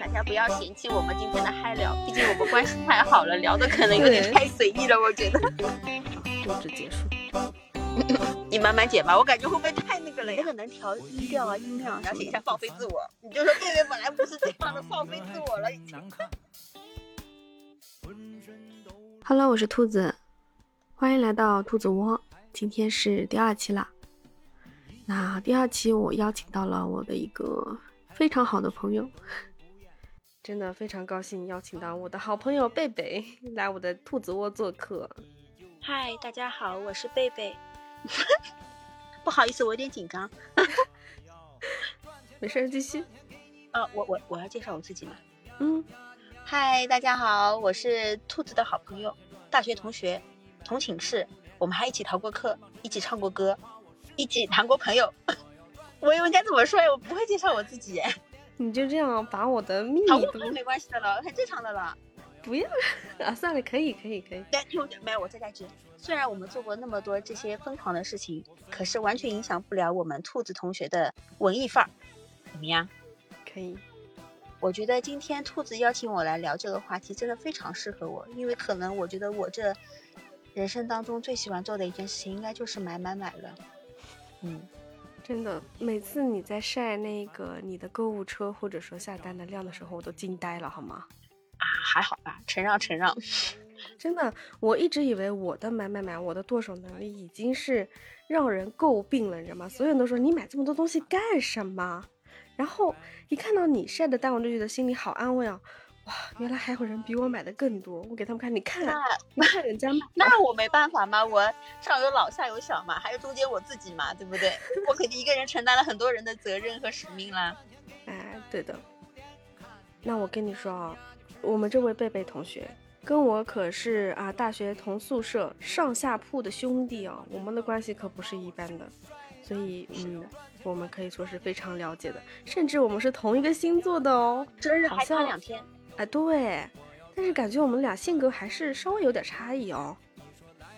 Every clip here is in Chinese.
大家不要嫌弃我们今天的嗨聊，毕竟我们关系太好了，聊的可能有点太随意了，我觉得。录制结束。你慢慢剪吧，我感觉会不会太那个了？也很难调音调啊，音量，然后写一下放飞自我。你就说贝贝本来不是这样的，放飞自我了。Hello，我是兔子，欢迎来到兔子窝。今天是第二期啦。那第二期我邀请到了我的一个非常好的朋友，真的非常高兴邀请到我的好朋友贝贝来我的兔子窝做客。嗨，大家好，我是贝贝。不好意思，我有点紧张。没事，继续。呃，我我我要介绍我自己吗？嗯。嗨，大家好，我是兔子的好朋友，大学同学，同寝室，我们还一起逃过课，一起唱过歌，一起谈过朋友。我应该怎么说呀？我不会介绍我自己。你就这样把我的秘密都没关系的了，很正常的了。不要啊！算了，可以，可以，可以。但听我没有，我再加句。虽然我们做过那么多这些疯狂的事情，可是完全影响不了我们兔子同学的文艺范儿。怎么样？可以。我觉得今天兔子邀请我来聊这个话题，真的非常适合我，因为可能我觉得我这人生当中最喜欢做的一件事情，应该就是买买买了。嗯，真的，每次你在晒那个你的购物车或者说下单的量的时候，我都惊呆了，好吗？啊，还好吧，承让承让。真的，我一直以为我的买买买，我的剁手能力已经是让人诟病了，你知道吗？所有人都说你买这么多东西干什么？然后一看到你晒的单，我就觉得心里好安慰啊！哇，原来还有人比我买的更多。我给他们看，你看，你看人家买，那我没办法嘛？我上有老下有小嘛，还有中间我自己嘛，对不对？我肯定一个人承担了很多人的责任和使命啦。哎，对的。那我跟你说啊，我们这位贝贝同学跟我可是啊大学同宿舍上下铺的兄弟啊，我们的关系可不是一般的，所以嗯。我们可以说是非常了解的，甚至我们是同一个星座的哦，生日还差两天。哎，对，但是感觉我们俩性格还是稍微有点差异哦。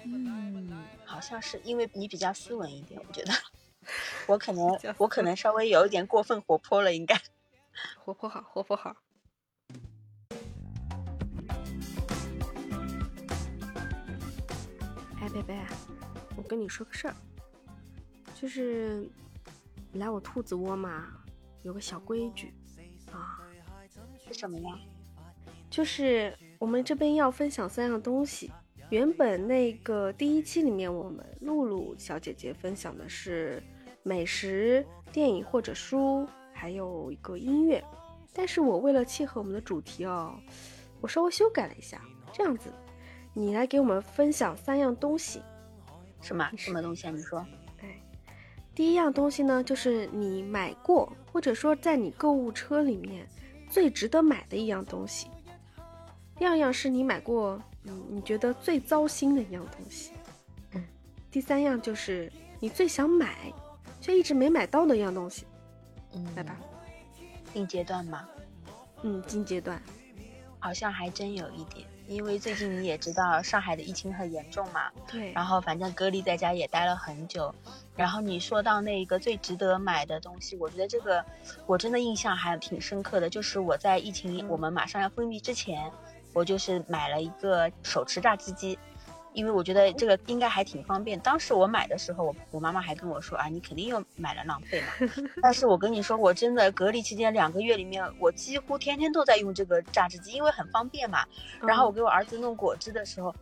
嗯，好像是因为你比较斯文一点，我觉得 我可能我可能稍微有一点过分活泼了，应该。活泼好，活泼好。哎，贝贝，我跟你说个事儿，就是。来我兔子窝嘛，有个小规矩啊，是什么呀？就是我们这边要分享三样东西。原本那个第一期里面，我们露露小姐姐分享的是美食、电影或者书，还有一个音乐。但是我为了契合我们的主题哦，我稍微修改了一下，这样子，你来给我们分享三样东西。什么什么东西啊？你说。第一样东西呢，就是你买过或者说在你购物车里面最值得买的一样东西。第二样是你买过，嗯，你觉得最糟心的一样东西。嗯。第三样就是你最想买却一直没买到的一样东西。嗯，来吧。近阶段吗？嗯，近阶段。好像还真有一点。因为最近你也知道上海的疫情很严重嘛，对，然后反正隔离在家也待了很久，然后你说到那一个最值得买的东西，我觉得这个我真的印象还挺深刻的，就是我在疫情我们马上要封闭之前，我就是买了一个手持榨汁机。因为我觉得这个应该还挺方便。当时我买的时候，我我妈妈还跟我说啊，你肯定又买了浪费嘛。但是我跟你说，我真的隔离期间两个月里面，我几乎天天都在用这个榨汁机，因为很方便嘛。然后我给我儿子弄果汁的时候，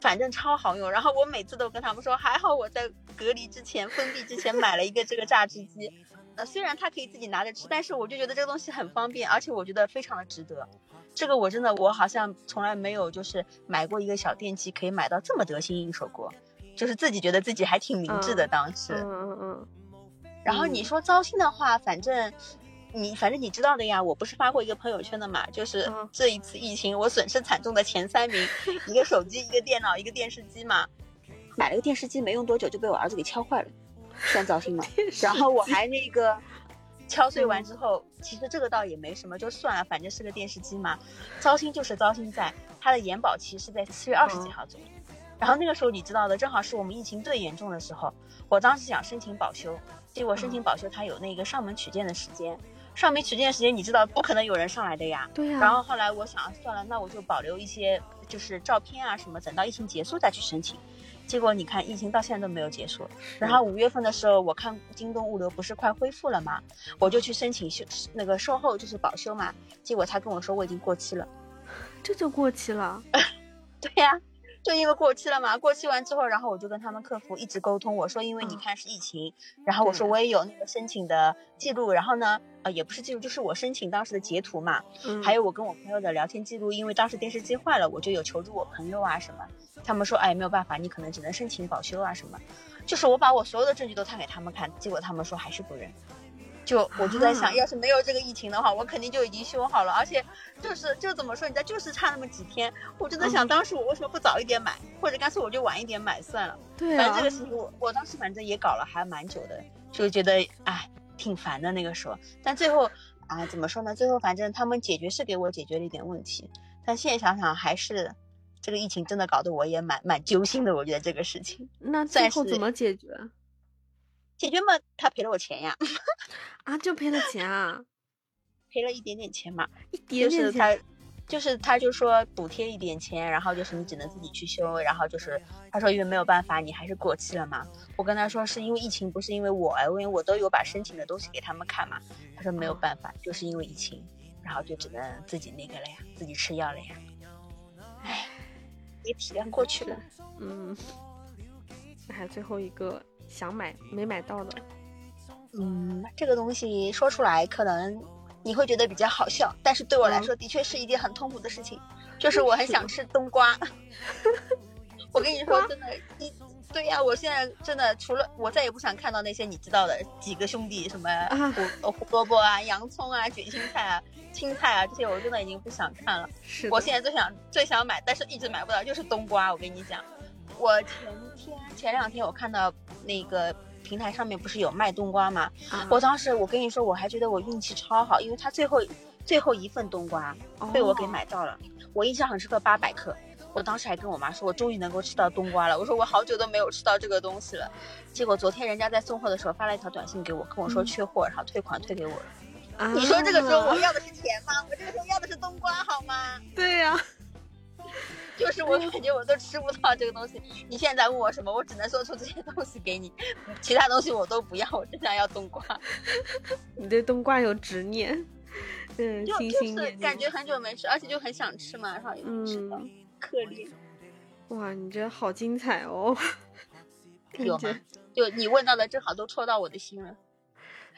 反正超好用。然后我每次都跟他们说，还好我在隔离之前封闭之前买了一个这个榨汁机。呃，虽然它可以自己拿着吃，但是我就觉得这个东西很方便，而且我觉得非常的值得。这个我真的，我好像从来没有就是买过一个小电器可以买到这么得心应手过，就是自己觉得自己还挺明智的当时。嗯嗯嗯。然后你说糟心的话，反正你反正你知道的呀，我不是发过一个朋友圈的嘛，就是这一次疫情我损失惨重的前三名，一个手机，一个电脑，一个电视机嘛。买了个电视机没用多久就被我儿子给敲坏了，算糟心吗？然后我还那个。敲碎完之后，其实这个倒也没什么，就算了，反正是个电视机嘛。糟心就是糟心在它的延保期是在七月二十几号左右，然后那个时候你知道的，正好是我们疫情最严重的时候。我当时想申请保修，结果申请保修它有那个上门取件的时间，上门取件时间，你知道不可能有人上来的呀。对呀。然后后来我想算了，那我就保留一些就是照片啊什么，等到疫情结束再去申请。结果你看，疫情到现在都没有结束。然后五月份的时候，我看京东物流不是快恢复了吗？我就去申请修那个售后，就是保修嘛。结果他跟我说我已经过期了，这就过期了？对呀。就因为过期了嘛，过期完之后，然后我就跟他们客服一直沟通，我说因为你看是疫情，然后我说我也有那个申请的记录，然后呢，呃也不是记录，就是我申请当时的截图嘛，还有我跟我朋友的聊天记录，因为当时电视机坏了，我就有求助我朋友啊什么，他们说哎没有办法，你可能只能申请保修啊什么，就是我把我所有的证据都摊给他们看，结果他们说还是不认。就我就在想，要是没有这个疫情的话，我肯定就已经修好了。而且就是就怎么说，你知道，就是差那么几天。我就在想，当时我为什么不早一点买，或者干脆我就晚一点买算了。对反正这个事情，我我当时反正也搞了还蛮久的，就觉得哎挺烦的那个时候。但最后啊，怎么说呢？最后反正他们解决是给我解决了一点问题，但现在想想还是这个疫情真的搞得我也蛮蛮揪心的。我觉得这个事情，那最后怎么解决？解决嘛，他赔了我钱呀。啊，就赔了钱啊，赔了一点点钱嘛，一点点钱，就是他就说补贴一点钱，然后就是你只能自己去修，然后就是他说因为没有办法，你还是过期了嘛。我跟他说是因为疫情，不是因为我，因为我都有把申请的东西给他们看嘛。他说没有办法，就是因为疫情，然后就只能自己那个了呀，自己吃药了呀。唉，也体谅过去了。嗯，那还最后一个。想买没买到的，嗯，这个东西说出来可能你会觉得比较好笑，但是对我来说的确是一件很痛苦的事情，就是我很想吃冬瓜。我跟你说真的，一对呀，我现在真的除了我再也不想看到那些你知道的几个兄弟什么胡胡萝卜啊、洋葱啊、卷心菜啊、青菜啊这些，我真的已经不想看了。是，我现在最想最想买，但是一直买不到，就是冬瓜。我跟你讲。我前天前两天我看到那个平台上面不是有卖冬瓜吗？我当时我跟你说我还觉得我运气超好，因为它最后最后一份冬瓜被我给买到了。我印象很深刻，八百克。我当时还跟我妈说，我终于能够吃到冬瓜了。我说我好久都没有吃到这个东西了。结果昨天人家在送货的时候发了一条短信给我，跟我说缺货，然后退款退给我了。你说这个时候我要的是钱吗？我这个时候要的是冬瓜好吗？对呀。就是我感觉我都吃不到这个东西。你现在问我什么，我只能说出这些东西给你，其他东西我都不要，我只想要冬瓜。你对冬瓜有执念，嗯，就就是感觉很久没吃，而且就很想吃嘛，然后也没吃到，可怜。哇，你这好精彩哦！有吗？就你问到的正好都戳到我的心了。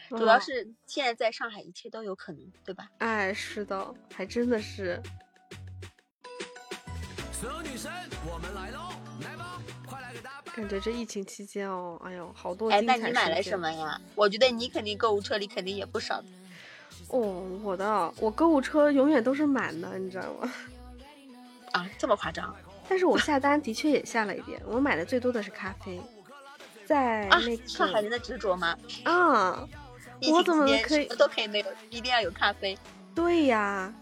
主要是现在在上海一切都有可能，对吧？哎，是的，还真的是。所有女生，我们来喽！来吧，快来给大家。感觉这疫情期间哦，哎呦，好多哎，那你买了什么呀？我觉得你肯定购物车里肯定也不少。哦，我的，我购物车永远都是满的，你知道吗？啊，这么夸张？但是我下单的确也下了一点，我买的最多的是咖啡，在那个上海人的执着吗？啊，我怎么可以都可以没有，一定要有咖啡？对呀。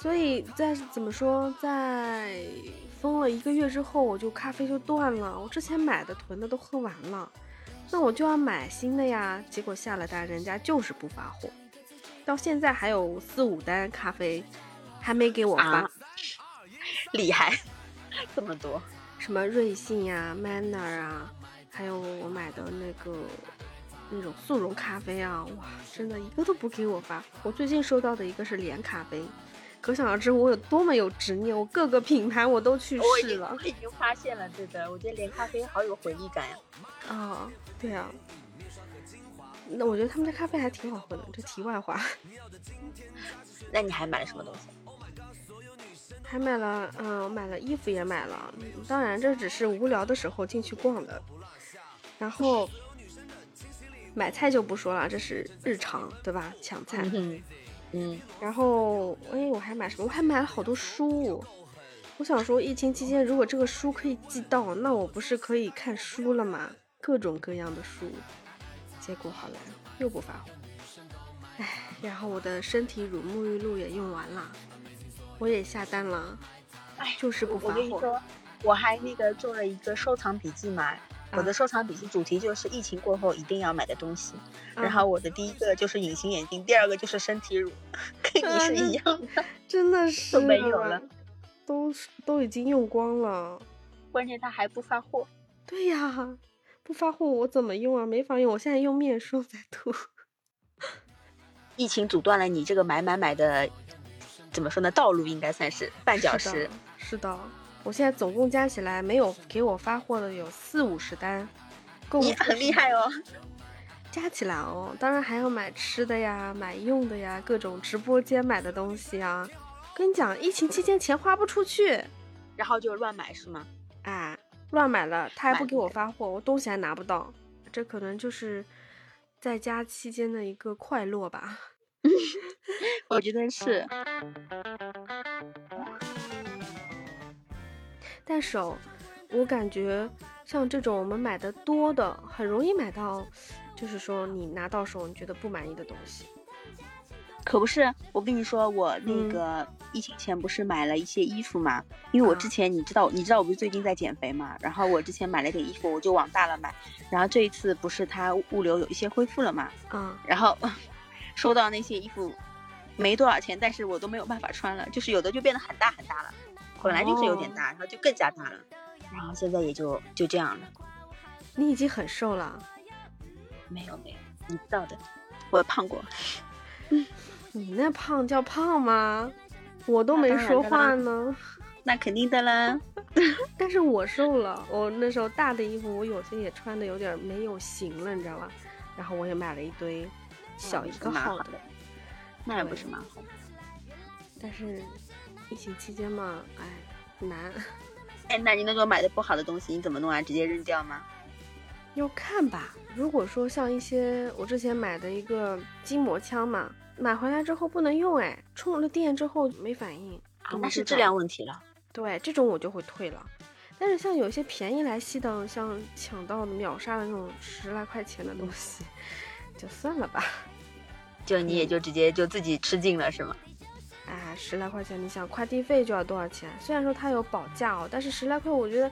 所以在怎么说，在封了一个月之后，我就咖啡就断了。我之前买的囤的都喝完了，那我就要买新的呀。结果下了单，人家就是不发货，到现在还有四五单咖啡还没给我发。厉害，这么多，什么瑞幸呀、Manner 啊，还有我买的那个那种速溶咖啡啊，哇，真的一个都不给我发。我最近收到的一个是连咖啡。可想而知我有多么有执念，我各个品牌我都去试了。我已经发现了，对的，我觉得连咖啡好有回忆感呀。啊，对啊。那我觉得他们家咖啡还挺好喝的。这题外话。那你还买了什么东西？还买了，嗯，买了衣服也买了。当然，这只是无聊的时候进去逛的。然后买菜就不说了，这是日常，对吧？抢菜。嗯，然后哎，我还买什么？我还买了好多书。我想说，疫情期间如果这个书可以寄到，那我不是可以看书了吗？各种各样的书。结果好了，又不发货。哎，然后我的身体乳沐浴露也用完了，我也下单了，哎，就是不发货。我跟你说，我还那个做了一个收藏笔记嘛，我的收藏笔记主题就是疫情过后一定要买的东西。然啊后我的第一个就是隐形眼镜，第二个就是身体乳，跟你是一样的。真的是都没有了，都是都已经用光了。关键它还不发货。对呀，不发货我怎么用啊？没法用，我现在用面霜在涂。疫情阻断了你这个买买买的，怎么说呢？道路应该算是绊脚石是的，我现在总共加起来没有给我发货的有四五十单，购物你很厉害哦。加起来哦，当然还要买吃的呀，买用的呀，各种直播间买的东西啊。跟你讲，疫情期间钱花不出去，然后就乱买是吗？哎，乱买了，他还不给我发货，我东西还拿不到，这可能就是在家期间的一个快乐吧。我觉得是。但是哦，我感觉像这种我们买的多的，很容易买到，就是说你拿到手你觉得不满意的东西。可不是，我跟你说，我那嗯个疫情前不是买了一些衣服嘛？因为我之啊前你知道，你知道我不是最近在减肥嘛？然后我之前买了点衣服，我就往大了买。然后这一次不是它物流有一些恢复了嘛？嗯、然后 收到那些衣服没多少钱，但是我都没有办法穿了，就是有的就变得很大很大了，本来就是有点大，然后就更加大了。然后现在也就就这样了。你已经很瘦了，没有没有，你知道的，我胖过。你那胖叫胖吗？我都没说话呢。那肯定的啦。但是我瘦了，我那时候大的衣服我有些也穿的有点没有型了，你知道吧？然后我也买了一堆小一个号的那也不是蛮好的。但是疫情期间嘛，哎，难。哎，那你那种买的不好的东西，你怎么弄啊？直接扔掉吗？要看吧。如果说像一些我之前买的一个筋膜枪嘛，买回来之后不能用，哎，充了电之后没反应，那是质量问题了。对，这种我就会退了。但是像有些便宜来稀的，像抢到秒杀的那种十来块钱的东西，就算了吧。就你也就直接就自己吃尽了是吗？哎，十来块钱，你想快递费就要多少钱？虽然说它有保价哦，但是十来块，我觉得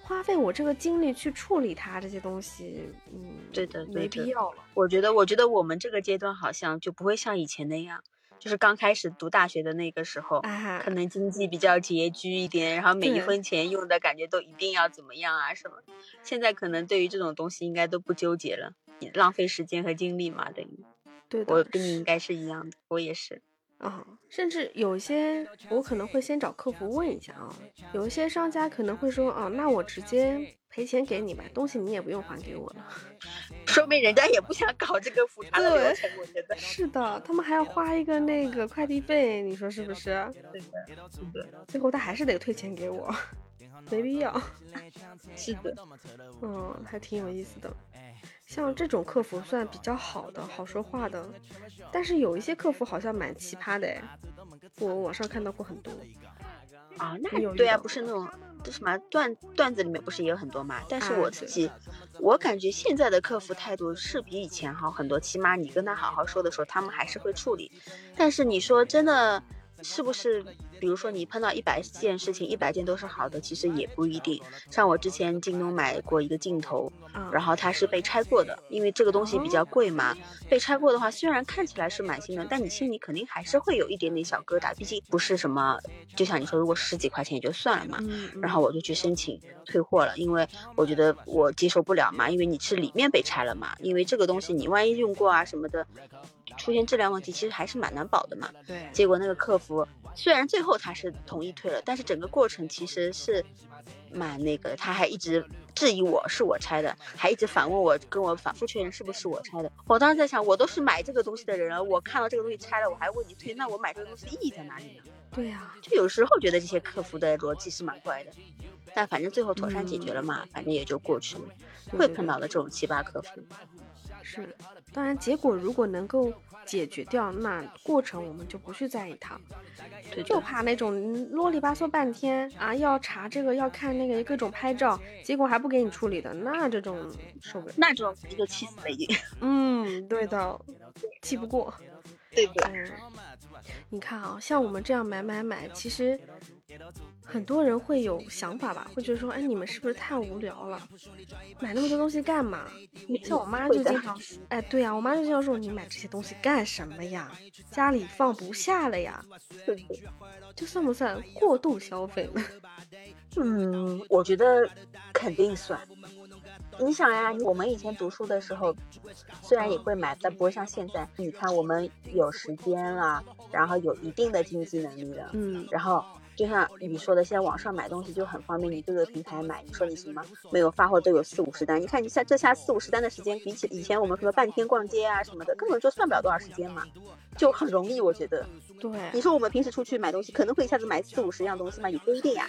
花费我这个精力去处理它这些东西，嗯，对的对没必要了。我觉得，我觉得我们这个阶段好像就不会像以前那样，就是刚开始读大学的那个时候，哎，可能经济比较拮据一点，然后每一分钱用的感觉都一定要怎么样啊什么。现在可能对于这种东西应该都不纠结了，浪费时间和精力嘛，等于对的，我跟你应该是一样的，我也是。啊、甚至有些我可能会先找客服问一下啊，有一些商家可能会说，啊、那我直接赔钱给你吧，东西你也不用还给我了。说明人家也不想搞这个复杂的流对程，我觉得。是的，他们还要花一个那个快递费，你说是不是？对的，最后他还是得退钱给我，没必要。是的。嗯，还挺有意思的。像这种客服算比较好的、好说话的，但是有一些客服好像蛮奇葩的哎，我网上看到过很多。啊，那对啊，不是那种这什么段段子里面不是也有很多嘛？但是我自己，我感觉现在的客服态度是比以前好很多，起码你跟他好好说的时候，他们还是会处理。但是你说真的，是不是？比如说你碰到一百件事情，一百件都是好的，其实也不一定。像我之前京东买过一个镜头，啊，然后它是被拆过的，因为这个东西比较贵嘛。被拆过的话，虽然看起来是蛮新的，但你心里肯定还是会有一点点小疙瘩，毕竟不是什么，就像你说，如果十几块钱也就算了嘛。然后我就去申请退货了，因为我觉得我接受不了嘛，因为你是里面被拆了嘛，因为这个东西你万一用过啊什么的，出现质量问题，其实还是蛮难保的嘛。对，结果那个客服虽然最后他是同意退了，但是整个过程其实是蛮那个的，他还一直质疑我是我拆的，还一直反问我，跟我反复确认是不是我拆的。我当时在想，我都是买这个东西的人了，我看到这个东西拆了，我还问你退，那我买这个东西的意义在哪里呢？对呀、就有时候觉得这些客服的逻辑是蛮怪的，但反正最后妥善解决了嘛，反正也就过去了。会对对对碰到的这种奇葩客服，是，当然结果如果能够解决掉，那过程我们就不去在意它，对，就怕那种啰里吧嗦半天啊，要查这个要看那个各种拍照，结果还不给你处理的，那这种受不了。那种一个气死了已经。嗯，对的，气不过。对不对？嗯，你看啊，像我们这样买买买，其实很多人会有想法吧，会觉得说，哎，你们是不是太无聊了？买那么多东西干嘛？像我妈就经常，哎，对呀、我妈就经常说，你买这些东西干什么呀？家里放不下了呀？对？这算不算过度消费呢？嗯，我觉得肯定算。你想呀，我们以前读书的时候，虽然也会买，但不会像现在。你看，我们有时间了，然后有一定的经济能力了，嗯，然后就像你说的，现在网上买东西就很方便，你各个平台买，你说你行吗？没有发货都有四五十单，你看你下这下四五十单的时间，比起以前我们什么半天逛街啊什么的，根本就算不了多少时间嘛，就很容易，我觉得。对，你说我们平时出去买东西，可能会一下子买四五十样东西吗？也不一定呀。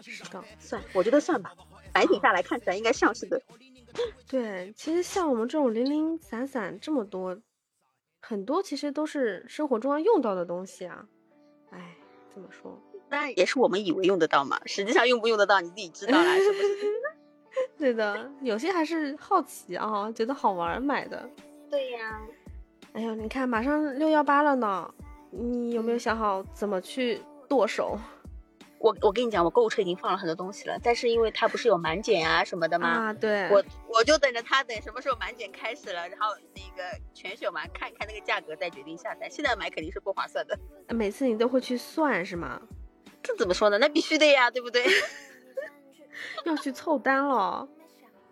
是的。算，我觉得算吧。摆品下来看起来应该像是的。对，其实像我们这种零零散散这么多，很多其实都是生活中要用到的东西啊。哎，怎么说？那也是我们以为用得到嘛，实际上用不用得到你自己知道啦，是不是？对的，有些还是好奇啊，觉得好玩买的。对呀。哎呦，你看马上六幺八了呢，你有没有想好怎么去剁手？我我跟你讲，我购物车已经放了很多东西了，但是因为它不是有满减啊什么的吗？啊，对，我我就等着它等什么时候满减开始了，然后那个全选完看看那个价格再决定下单。现在买肯定是不划算的。每次你都会去算是吗？这怎么说呢？那必须的呀，对不对？要去凑单了。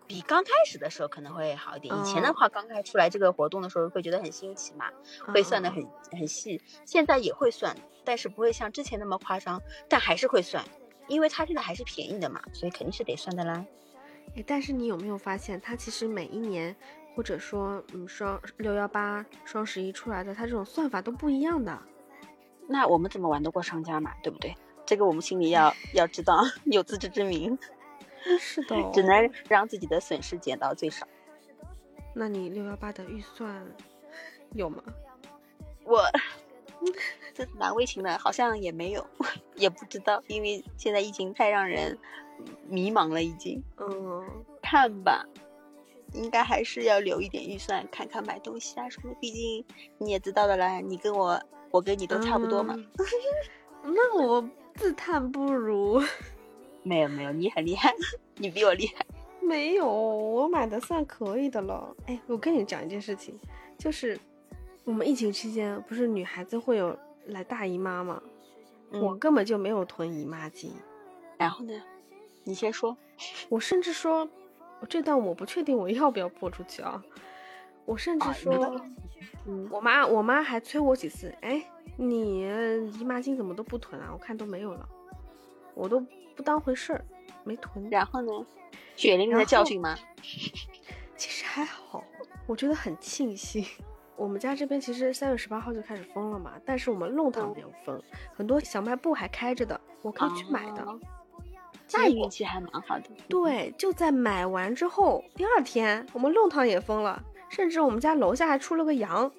比刚开始的时候可能会好一点。以前的话，刚开出来这个活动的时候，会觉得很新奇嘛，会算的很很细。现在也会算，但是不会像之前那么夸张，但还是会算，因为它现在还是便宜的嘛，所以肯定是得算的啦。哎，但是你有没有发现，它其实每一年，或者说嗯双六幺八、双十一出来的，它这种算法都不一样的。那我们怎么玩得过商家嘛？对不对？这个我们心里要 要知道，有自知之明。是的、哦，只能让自己的损失减到最少。那你六幺八的预算有吗？我这难为情的，好像也没有，也不知道，因为现在疫情太让人迷茫了，已经。嗯，看吧，应该还是要留一点预算，看看买东西啊什么。毕竟你也知道的啦，你跟我，我跟你都差不多嘛。嗯、那我自叹不如。没有没有，你很厉害，你比我厉害。没有，我买的算可以的了。哎，我跟你讲一件事情，就是我们疫情期间不是女孩子会有来大姨妈吗？嗯、我根本就没有囤姨妈巾。然后呢？你先说。我甚至说，我这段我不确定我要不要播出去啊。我甚至说，我妈我妈还催我几次，哎，你姨妈巾怎么都不囤啊？我看都没有了，我都。不当回事儿，没囤。然后呢？血淋淋的教训吗？其实还好，我觉得很庆幸。我们家这边其实三月十八号就开始封了嘛，但是我们弄堂没有封，嗯、很多小卖部还开着的，我可以去买的。哦、那运气还蛮好的。对，就在买完之后，第二天我们弄堂也封了，甚至我们家楼下还出了个羊。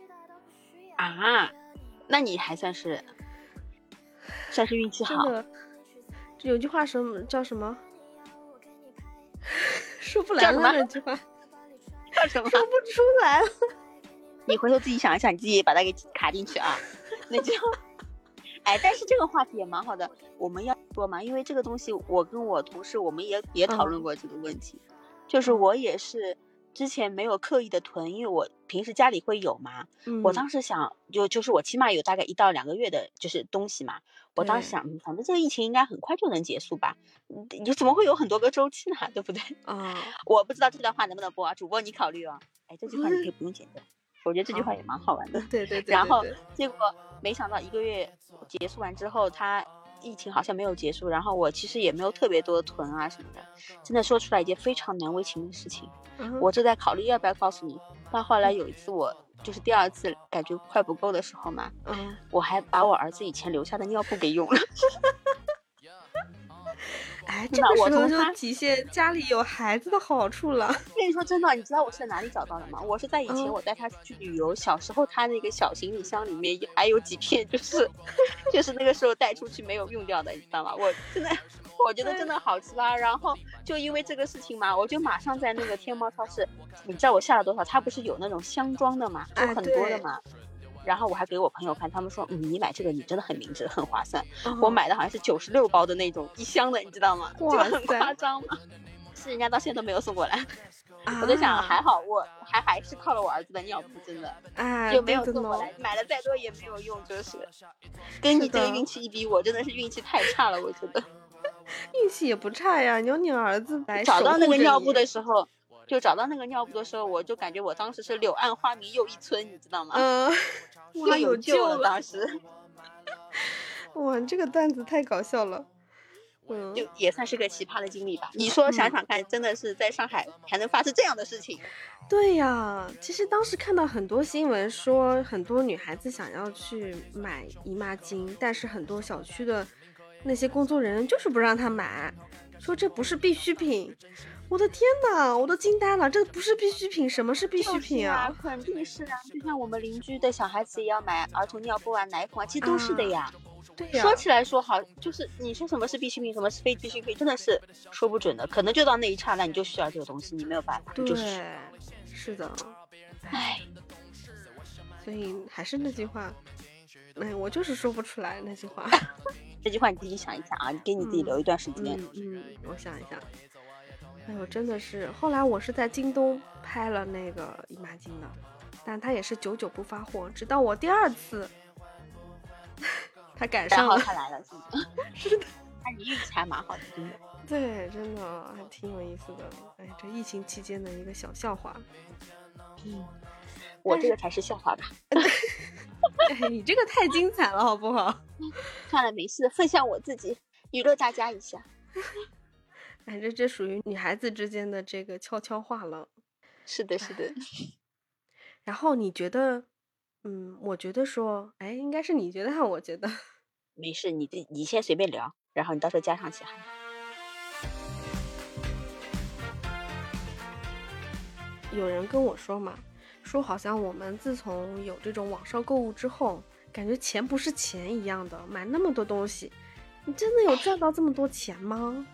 啊，那你还算是算是运气好。有句话什么叫什么？说不来了那句话，叫什么？说不出来了。你回头自己想一想，你自己把它给卡进去啊。那就，哎，但是这个话题也蛮好的，我们要说嘛，因为这个东西，我跟我同事我们也也讨论过这个问题，嗯、就是我也是之前没有刻意的囤，因为我平时家里会有嘛。嗯、我当时想，就就是我起码有大概一到两个月的，就是东西嘛。我当时想，反正这个疫情应该很快就能结束吧？你怎么会有很多个周期呢？对不对？啊，我不知道这段话能不能播啊，主播你考虑哦。哎，这句话你可以不用剪掉，我觉得这句话也蛮好玩的。对 对对。然后结果没想到一个月结束完之后，它疫情好像没有结束，然后我其实也没有特别多的囤啊什么的，真的说出来一件非常难为情的事情。嗯、我正在考虑要不要告诉你，但后来有一次我。就是第二次感觉快不够的时候嘛，嗯，我还把我儿子以前留下的尿布给用了。哎，这个时候就体现家里有孩子的好处了。跟你说真的，你知道我是在哪里找到的吗？我是在以前我带他出去旅游，嗯、小时候他那个小行李箱里面还有几片，就是就是那个时候带出去没有用掉的，你知道吗？我真的。我觉得真的好奇葩，然后就因为这个事情嘛，我就马上在那个天猫超市，你知道我下了多少？它不是有那种箱装的嘛，就很多的嘛。哎、然后我还给我朋友看，他们说，嗯，你买这个你真的很明智，很划算。嗯我买的好像是九十六包的那种一箱的，你知道吗？就很夸张嘛。是人家到现在都没有送过来，啊我在想还好我还还是靠了我儿子的尿布，真的哎，就没有送过来，买了再多也没有用，就是跟你这个运气一比，我真的是运气太差了，我觉得。运气也不差呀，有你儿子来找到那个尿布的时候，就找到那个尿布的时候，我就感觉我当时是柳暗花明又一村，你知道吗？嗯，就哇，有救了，当时 哇，这个段子太搞笑了。嗯，就也算是个奇葩的经历吧。你说想想看，真的是在上海还能发生这样的事情？对呀，其实当时看到很多新闻说，很多女孩子想要去买姨妈巾，但是很多小区的那些工作人员就是不让她买，说这不是必需品。我的天呐，我都惊呆了，这不是必需品，什么是必需品啊？肯定是啊，就像我们邻居的小孩子也要买儿童尿布啊、奶粉啊，其实都是的呀。对呀，说起来说好，就是你说什么是必需品，什么是非必需品，真的是说不准的。可能就到那一刹那，你就需要这个东西，你没有办法，对，就是。是的，唉，所以还是那句话，哎，我就是说不出来那句话。这句话你自己想一想啊，你给你自己留一段时间。嗯嗯，我想一想。哎呦，真的是，后来我是在京东拍了那个姨妈巾的，但它也是久久不发货，直到我第二次，他赶上了，然后他来了，是的，那你运气还蛮好的，真的。对，真的还挺有意思的。哎，这疫情期间的一个小笑话。嗯，我这个才是笑话吧？哎，你这个太精彩了，好不好？算了，没事，分享我自己，娱乐大家一下。哎，这这属于女孩子之间的这个悄悄话了。是的，是的。然后你觉得，嗯，我觉得说，哎，应该是你觉得，还我觉得。没事，你这你先随便聊，然后你到时候加上去。有人跟我说嘛，说好像我们自从有这种网上购物之后，感觉钱不是钱一样的，买那么多东西，你真的有赚到这么多钱吗？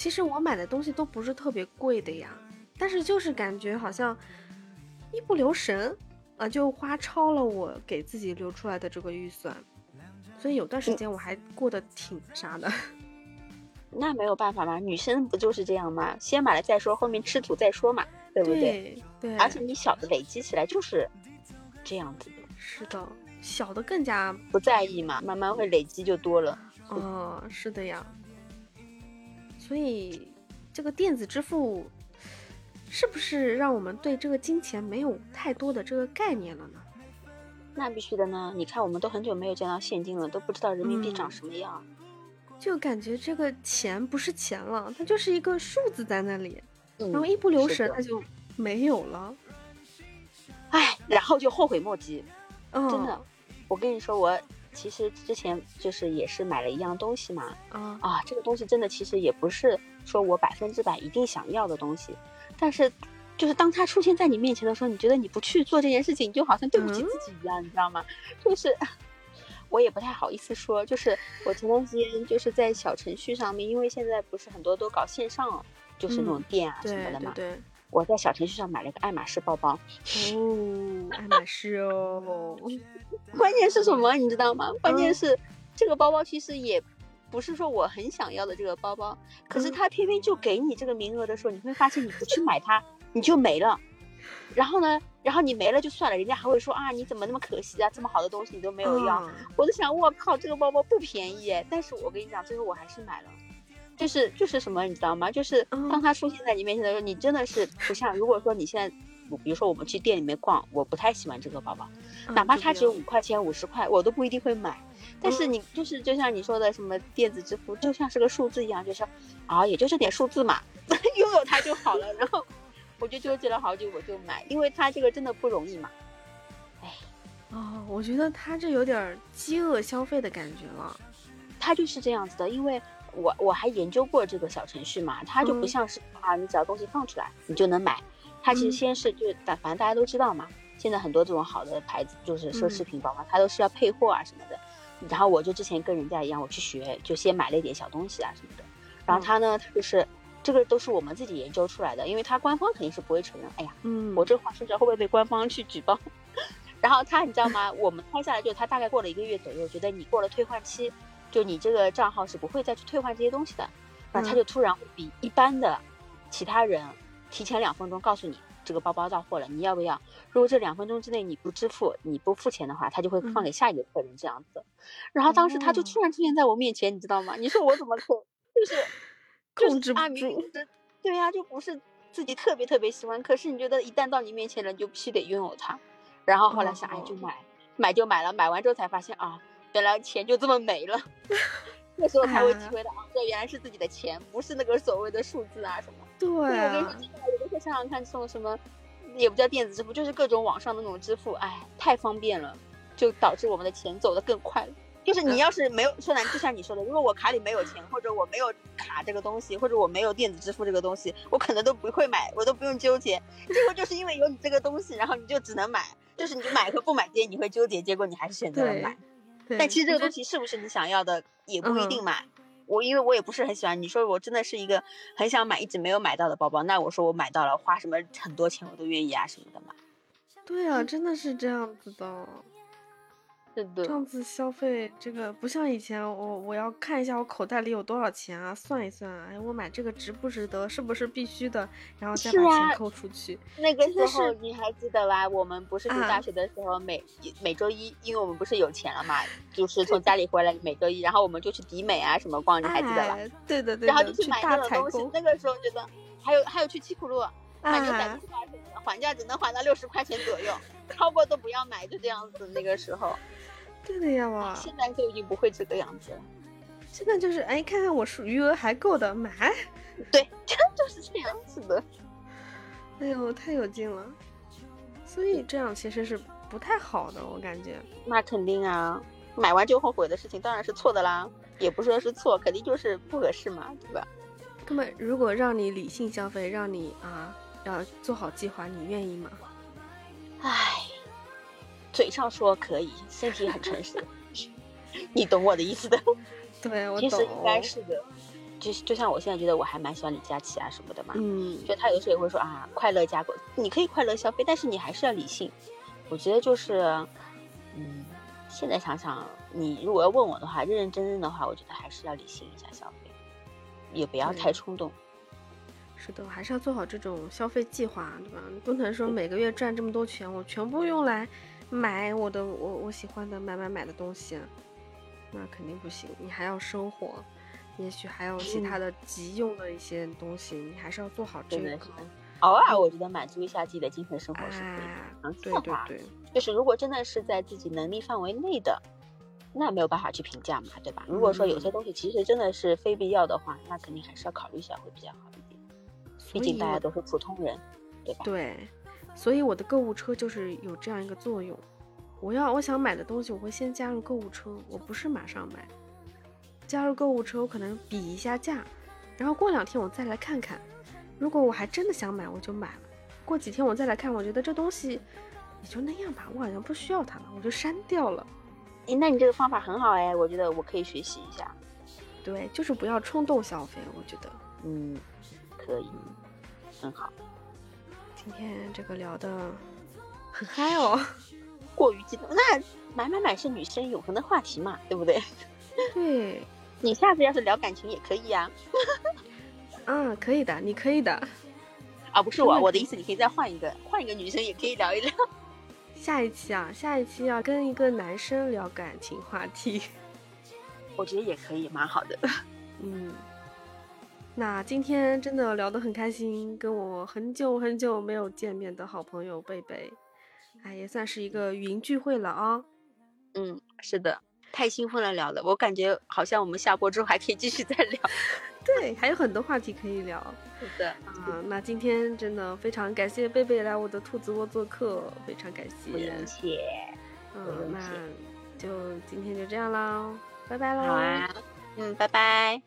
其实我买的东西都不是特别贵的呀，但是就是感觉好像一不留神啊，就花超了我给自己留出来的这个预算，所以有段时间我还过得挺啥的。那没有办法嘛，女生不就是这样吗？先买了再说，后面吃土再说嘛，对不对？对。而且你小的累积起来就是这样子的。是的，小的更加不在意嘛，慢慢会累积就多了。哦，是的呀。所以这个电子支付是不是让我们对这个金钱没有太多的这个概念了呢？那必须的呢！你看，我们都很久没有见到现金了，都不知道人民币长什么样。嗯就感觉这个钱不是钱了，它就是一个数字在那里，嗯、然后一不留神它就没有了。唉，然后就后悔莫及。哦、真的，我跟你说，我其实之前就是也是买了一样东西嘛。啊啊，这个东西真的其实也不是说我百分之百一定想要的东西，但是就是当它出现在你面前的时候，你觉得你不去做这件事情，你就好像对不起自己一样，嗯、你知道吗？就是。我也不太好意思说，就是我前段时间就是在小程序上面，因为现在不是很多都搞线上，就是那种店啊什么的嘛。嗯、对,对,对我在小程序上买了个爱马仕包包。哦，爱马仕哦。关键是什么，你知道吗？关键是、嗯、这个包包其实也不是说我很想要的这个包包，可是他偏偏就给你这个名额的时候，你会发现你不去买它，你就没了。然后呢？然后你没了就算了，人家还会说啊，你怎么那么可惜啊？这么好的东西你都没有要。嗯、我就想，我靠，这个包包不便宜哎！但是我跟你讲，最后我还是买了。就是就是什么，你知道吗？就是当他出现在你面前的时候，你真的是不像。如果说你现在，比如说我们去店里面逛，我不太喜欢这个包包，嗯、哪怕它只有五块钱、五十块，我都不一定会买。但是你就是就像你说的，什么电子支付，就像是个数字一样，就是啊，也就这点数字嘛，拥有它就好了。然后。我就纠结了好久，我就买，因为它这个真的不容易嘛。哎，哦，我觉得他这有点饥饿消费的感觉了。他就是这样子的，因为我我还研究过这个小程序嘛，它就不像是、嗯、啊，你只要东西放出来你就能买。它其实先是就反反正大家都知道嘛，现在很多这种好的牌子就是奢侈品包嘛，它都是要配货啊什么的。然后我就之前跟人家一样，我去学，就先买了一点小东西啊什么的。然后它呢，它就是。这个都是我们自己研究出来的，因为它官方肯定是不会承认。哎呀，嗯，我这话说出来会不会被官方去举报？然后他你知道吗？我们拍下来就他大概过了一个月左右，觉得你过了退换期，就你这个账号是不会再去退换这些东西的。那他就突然会比一般的其他人提前两分钟告诉你这个包包到货了，你要不要？如果这两分钟之内你不支付、你不付钱的话，他就会放给下一个客人这样子。然后当时他就突然出现在我面前，你知道吗？你说我怎么可就是控制不住对呀、就不是自己特别特别喜欢，可是你觉得一旦到你面前了，你就必须得拥有它。然后后来想，哎，就哦买，买就买了，买完之后才发现啊，原来钱就这么没了。那时候才会体会到，啊，这原来是自己的钱，不是那个所谓的数字啊什么。对对，我跟你啊说，，真的，有的时候想想看，这种什么也不叫电子支付，就是各种网上的那种支付，哎，太方便了，就导致我们的钱走得更快了。就是你要是没有说难，就像你说的，如果我卡里没有钱，或者我没有卡这个东西，或者我没有电子支付这个东西，我可能都不会买，我都不用纠结。结果就是因为有你这个东西，然后你就只能买，就是你买和不买之间你会纠结，结果你还是选择了买。对但其实这个东西是不是你想要的，也不一定嗯买。我因为我也不是很喜欢，你说我真的是一个很想买，一直没有买到的包包，那我说我买到了，花什么很多钱我都愿意啊什么的嘛。对啊，真的是这样子的。是的这样子消费，这个不像以前，我我要看一下我口袋里有多少钱啊，算一算，哎，我买这个值不值得，是不是必须的，然后再把钱扣出去。那个时候你还记得吧？我们不是读啊大学的时候，每每周一，因为我们不是有钱了嘛，就是从家里回来每周一，然后我们就去迪美啊什么逛，你还记得吧？哎，对的对的，然后就去买那种东西，那个时候觉得还有还有去七浦路买牛仔啊裤啊什么的，还价只能还到六十块钱左右，超过都不要买，就这样子。那个时候，对的呀嘛。现在就已经不会这个样子了。现在就是哎，看看我数余额还够的买，对，真就是这样子的。哎呦，太有劲了。所以这样其实是不太好的，我感觉。那肯定啊，买完就后悔的事情当然是错的啦，也不说是错，肯定就是不合适嘛，对吧？那么如果让你理性消费，让你啊要做好计划，你愿意吗？唉，嘴上说可以，身体很诚实，你懂我的意思的。对，我其。实应该是的，就就像我现在觉得我还蛮喜欢李佳琦啊什么的嘛，嗯，就他有的时候也会说啊，快乐加购，你可以快乐消费，但是你还是要理性。我觉得就是，嗯，现在想想，你如果要问我的话，认认真真的话，我觉得还是要理性一下消费，也不要太冲动。是的，还是要做好这种消费计划，对吧？你不能说每个月赚这么多钱，我全部用来买我的我我喜欢的买买买的东西，那肯定不行。你还要生活，也许还有其他的急用的一些东西，你还是要做好这个真的是。偶尔我觉得满足一下自己的精神生活是可以的哎，长期对对对，就是如果真的是在自己能力范围内的，那没有办法去评价嘛，对吧？如果说有嗯些东西其实真的是非必要的话，那肯定还是要考虑一下会比较好一点。毕竟大家都是普通人，对吧？对，所以我的购物车就是有这样一个作用。我要我想买的东西，我会先加入购物车，我不是马上买。加入购物车，我可能比一下价，然后过两天我再来看看。如果我还真的想买，我就买了。过几天我再来看，我觉得这东西也就那样吧，我好像不需要它了，我就删掉了。诶，那你这个方法很好哎，我觉得我可以学习一下。对，就是不要冲动消费，我觉得。嗯，可以，很好。今天这个聊的很嗨哦。过于激动，那买买买是女生永恒的话题嘛，对不对？对，你下次要是聊感情也可以呀、啊，可以的，你可以的。啊，不是我，我的意思，你可以再换一个，换一个女生也可以聊一聊。下一期啊，下一期要跟一个男生聊感情话题。我觉得也可以，蛮好的。嗯，那今天真的聊得很开心，跟我很久很久没有见面的好朋友贝贝，哎，也算是一个云聚会了啊。嗯，是的，太兴奋了，聊的，我感觉好像我们下播之后还可以继续再聊。对，还有很多话题可以聊是的，啊。那今天真的非常感谢贝贝来我的兔子窝做客，非常感不谢。用谢。不嗯，那就今天就这样啦，拜拜啦。好啊，嗯，拜拜。